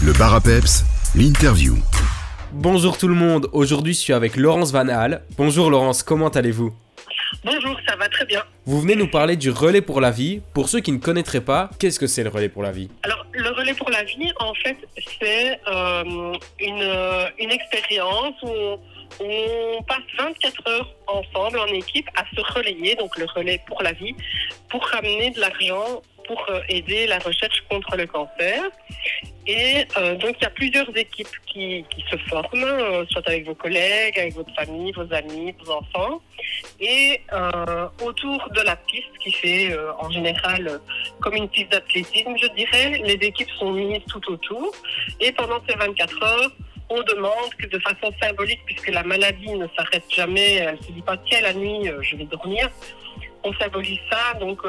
Le bar à peps, l'interview. Bonjour tout le monde, aujourd'hui je suis avec Laurence Van Haal. Bonjour Laurence, comment allez-vous? Bonjour, ça va très bien. Vous venez nous parler du relais pour la vie. Pour ceux qui ne connaîtraient pas, qu'est-ce que c'est le relais pour la vie? Alors, le relais pour la vie, en fait, c'est euh, une, euh, une expérience où on, on passe 24 heures ensemble en équipe à se relayer, donc le relais pour la vie, pour ramener de l'argent pour euh, aider la recherche contre le cancer. Et euh, donc, il y a plusieurs équipes qui, qui se forment, euh, soit avec vos collègues, avec votre famille, vos amis, vos enfants. Et autour de la piste, qui fait en général comme une piste d'athlétisme, je dirais, les équipes sont mises tout autour. Et pendant ces 24 heures, on demande que de façon symbolique, puisque la maladie ne s'arrête jamais, elle ne se dit pas tiens la nuit je vais dormir, on symbolise ça donc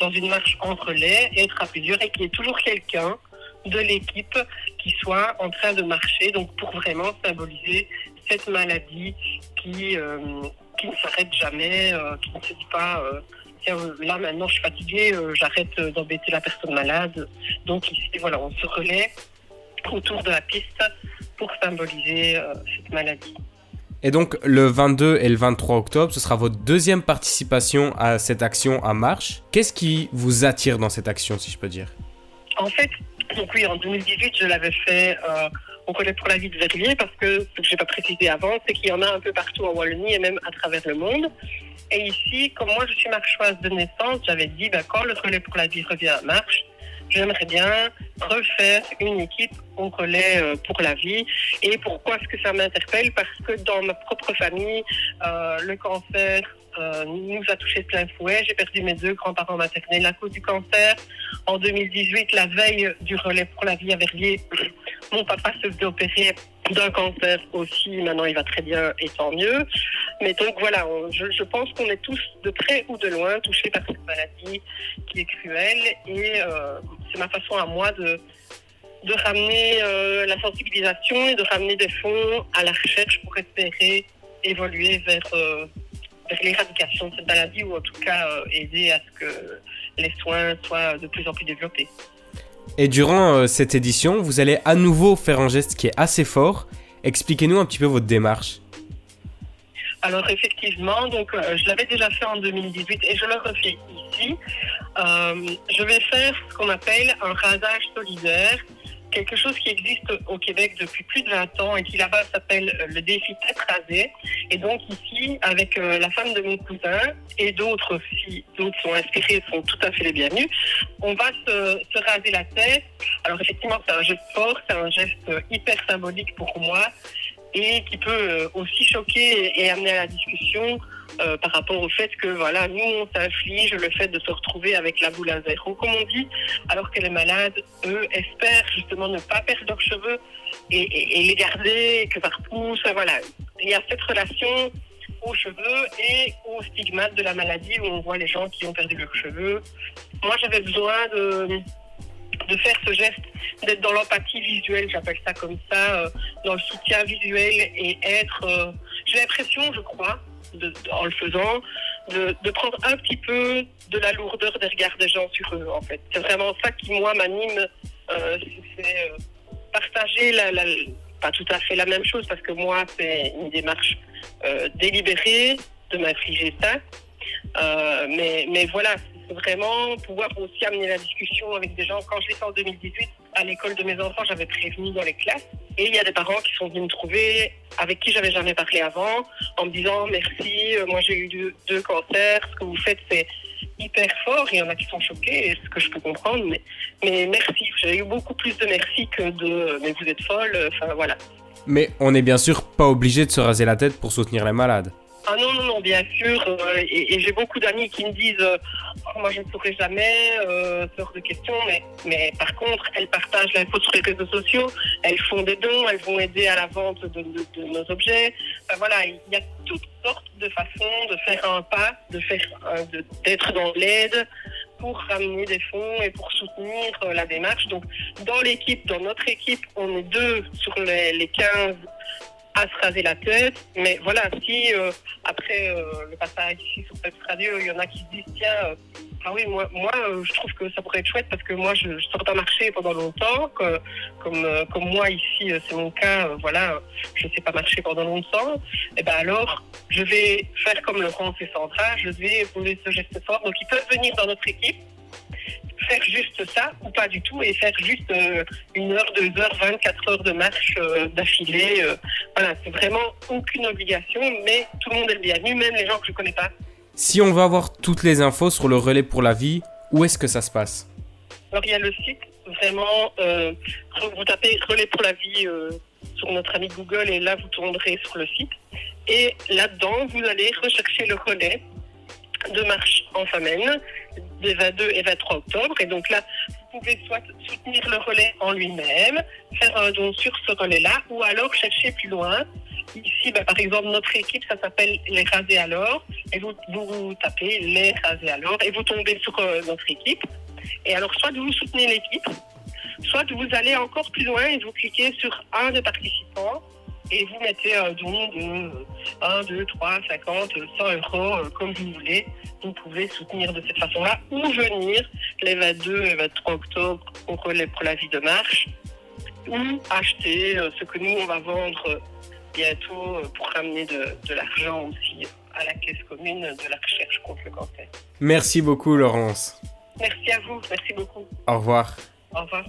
dans une marche en relais, être à plusieurs et qu'il y ait toujours quelqu'un de l'équipe qui soit en train de marcher, donc pour vraiment symboliser cette maladie qui, euh, qui ne s'arrête jamais, euh, qui ne se dit pas euh, tiens là maintenant je suis fatigué, euh, j'arrête d'embêter la personne malade. Donc ici voilà, on se relaie autour de la piste pour symboliser cette maladie. Et donc le 22 et le 23 octobre, ce sera votre deuxième participation à cette action à marche. Qu'est-ce qui vous attire dans cette action, si je peux dire? En fait, donc oui, en 2018, je l'avais fait euh, au Collège pour la vie de Verviers parce que ce que je n'ai pas précisé avant, c'est qu'il y en a un peu partout en Wallonie et même à travers le monde. Et ici, comme moi je suis marchoise de naissance, j'avais dit ben, quand le relais pour la vie revient à marche, j'aimerais bien refaire une équipe au relais euh, pour la vie. Et pourquoi est-ce que ça m'interpelle? Parce que dans ma propre famille, euh, le cancer euh, nous a touché de plein fouet. J'ai perdu mes deux grands-parents maternels à cause du cancer. En 2018, la veille du relais pour la vie à Verviers, mon papa se faisait opérer d'un cancer aussi. Maintenant, il va très bien et tant mieux. Mais donc voilà, je, pense qu'on est tous de près ou de loin touchés par cette maladie qui est cruelle. Et c'est ma façon à moi de, de ramener euh, la sensibilisation et de ramener des fonds à la recherche pour espérer évoluer vers, euh, vers l'éradication de cette maladie ou en tout cas euh, aider à ce que les soins soient de plus en plus développés. Et durant cette édition, vous allez à nouveau faire un geste qui est assez fort. Expliquez-nous un petit peu votre démarche. Alors effectivement, donc euh, je l'avais déjà fait en 2018 et je le refais ici. Euh, je vais faire ce qu'on appelle un rasage solidaire, quelque chose qui existe au Québec depuis plus de 20 ans et qui là-bas s'appelle euh, le défi tête rasée. Et donc ici, avec la femme de mon cousin et d'autres filles, d'autres sont inspirées, sont tout à fait les bienvenus, on va se, se raser la tête. Alors effectivement, c'est un geste fort, c'est un geste hyper symbolique pour moi et qui peut euh, aussi choquer et, amener à la discussion euh, par rapport au fait que voilà nous on s'inflige le fait de se retrouver avec la boule à zéro comme on dit alors que les malades eux espèrent justement ne pas perdre leurs cheveux et, les garder et que ça repousse voilà. Il y a cette relation aux cheveux et aux stigmates de la maladie où on voit les gens qui ont perdu leurs cheveux. Moi j'avais besoin de de faire ce geste, d'être dans l'empathie visuelle, j'appelle ça comme ça, euh, dans le soutien visuel et être, euh, j'ai l'impression, je crois, en le faisant, de, prendre un petit peu de la lourdeur des regards des gens sur eux, en fait. C'est vraiment ça qui, moi, m'anime, euh, c'est partager la, pas tout à fait la même chose, parce que moi, c'est une démarche délibérée de m'infliger ça. Mais, mais voilà, vraiment pouvoir aussi amener la discussion avec des gens. Quand je l'ai fait en 2018, à l'école de mes enfants, j'avais prévenu dans les classes. Et il y a des parents qui sont venus me trouver, avec qui j'avais jamais parlé avant, en me disant merci, euh, moi j'ai eu deux, cancers, ce que vous faites c'est hyper fort. Il y en a qui sont choqués, ce que je peux comprendre, mais, mais merci. J'ai eu beaucoup plus de merci que de mais vous êtes folle. Enfin voilà. Mais on n'est bien sûr pas obligé de se raser la tête pour soutenir les malades. Ah non, non, non, bien sûr. euh, et et j'ai beaucoup d'amis qui me disent euh, Oh, Moi, je ne pourrai jamais, euh, de questions. Mais, mais par contre, elles partagent l'info sur les réseaux sociaux. Elles font des dons. Elles vont aider à la vente de, de- de nos objets. Enfin, voilà, il y a toutes sortes de façons de faire un pas, de faire, euh, d'être dans l'aide pour ramener des fonds et pour soutenir euh, la démarche. Donc, dans l'équipe, dans notre équipe, on est deux sur les, les 15 à se raser la tête. Mais voilà, si euh, après euh, le passage ici sur cette radio, il y en a qui se disent tiens, euh, Ah oui, moi, moi je trouve que ça pourrait être chouette parce que moi, je, je sors d'un marché pendant longtemps. Comme, comme moi, ici, c'est mon cas, voilà, je ne sais pas marcher pendant longtemps. Et ben alors, je vais faire comme Laurence et Sandra, je vais poser ce geste fort. Donc, ils peuvent venir dans notre équipe, faire juste ça ou pas du tout et faire juste euh, une heure, deux heures, 24 heures de marche euh, d'affilée. euh. voilà, c'est vraiment aucune obligation, mais tout le monde est le bienvenu, même les gens que je ne connais pas. Si on veut avoir toutes les infos sur le relais pour la vie, où est-ce que ça se passe? Alors il y a le site, vraiment, vous tapez Relais pour la vie sur notre ami Google et là vous tomberez sur le site. Et là-dedans, vous allez rechercher le relais de marche en semaine des 22 et 23 octobre. Et donc là, vous pouvez soit soutenir le relais en lui-même, faire un don sur ce relais-là, ou alors chercher plus loin. Ici, bah, par exemple, notre équipe, ça s'appelle Les Rasés alors, et vous, vous, tapez Les Rasés alors, et vous tombez sur euh, notre équipe. Et alors, soit vous soutenez l'équipe, soit vous allez encore plus loin et vous cliquez sur un des participants et vous mettez un don de 1, 2, 3, 50, 100 euros, euh, comme vous voulez. Vous pouvez soutenir de cette façon-là ou venir les 22 et 23 octobre au relais pour la vie de marche ou acheter euh, ce que nous, on va vendre euh, bientôt euh, pour ramener de, de l'argent aussi à la caisse commune de la recherche contre le cancer. Merci beaucoup Laurence. Merci à vous, merci beaucoup. Au revoir. Au revoir.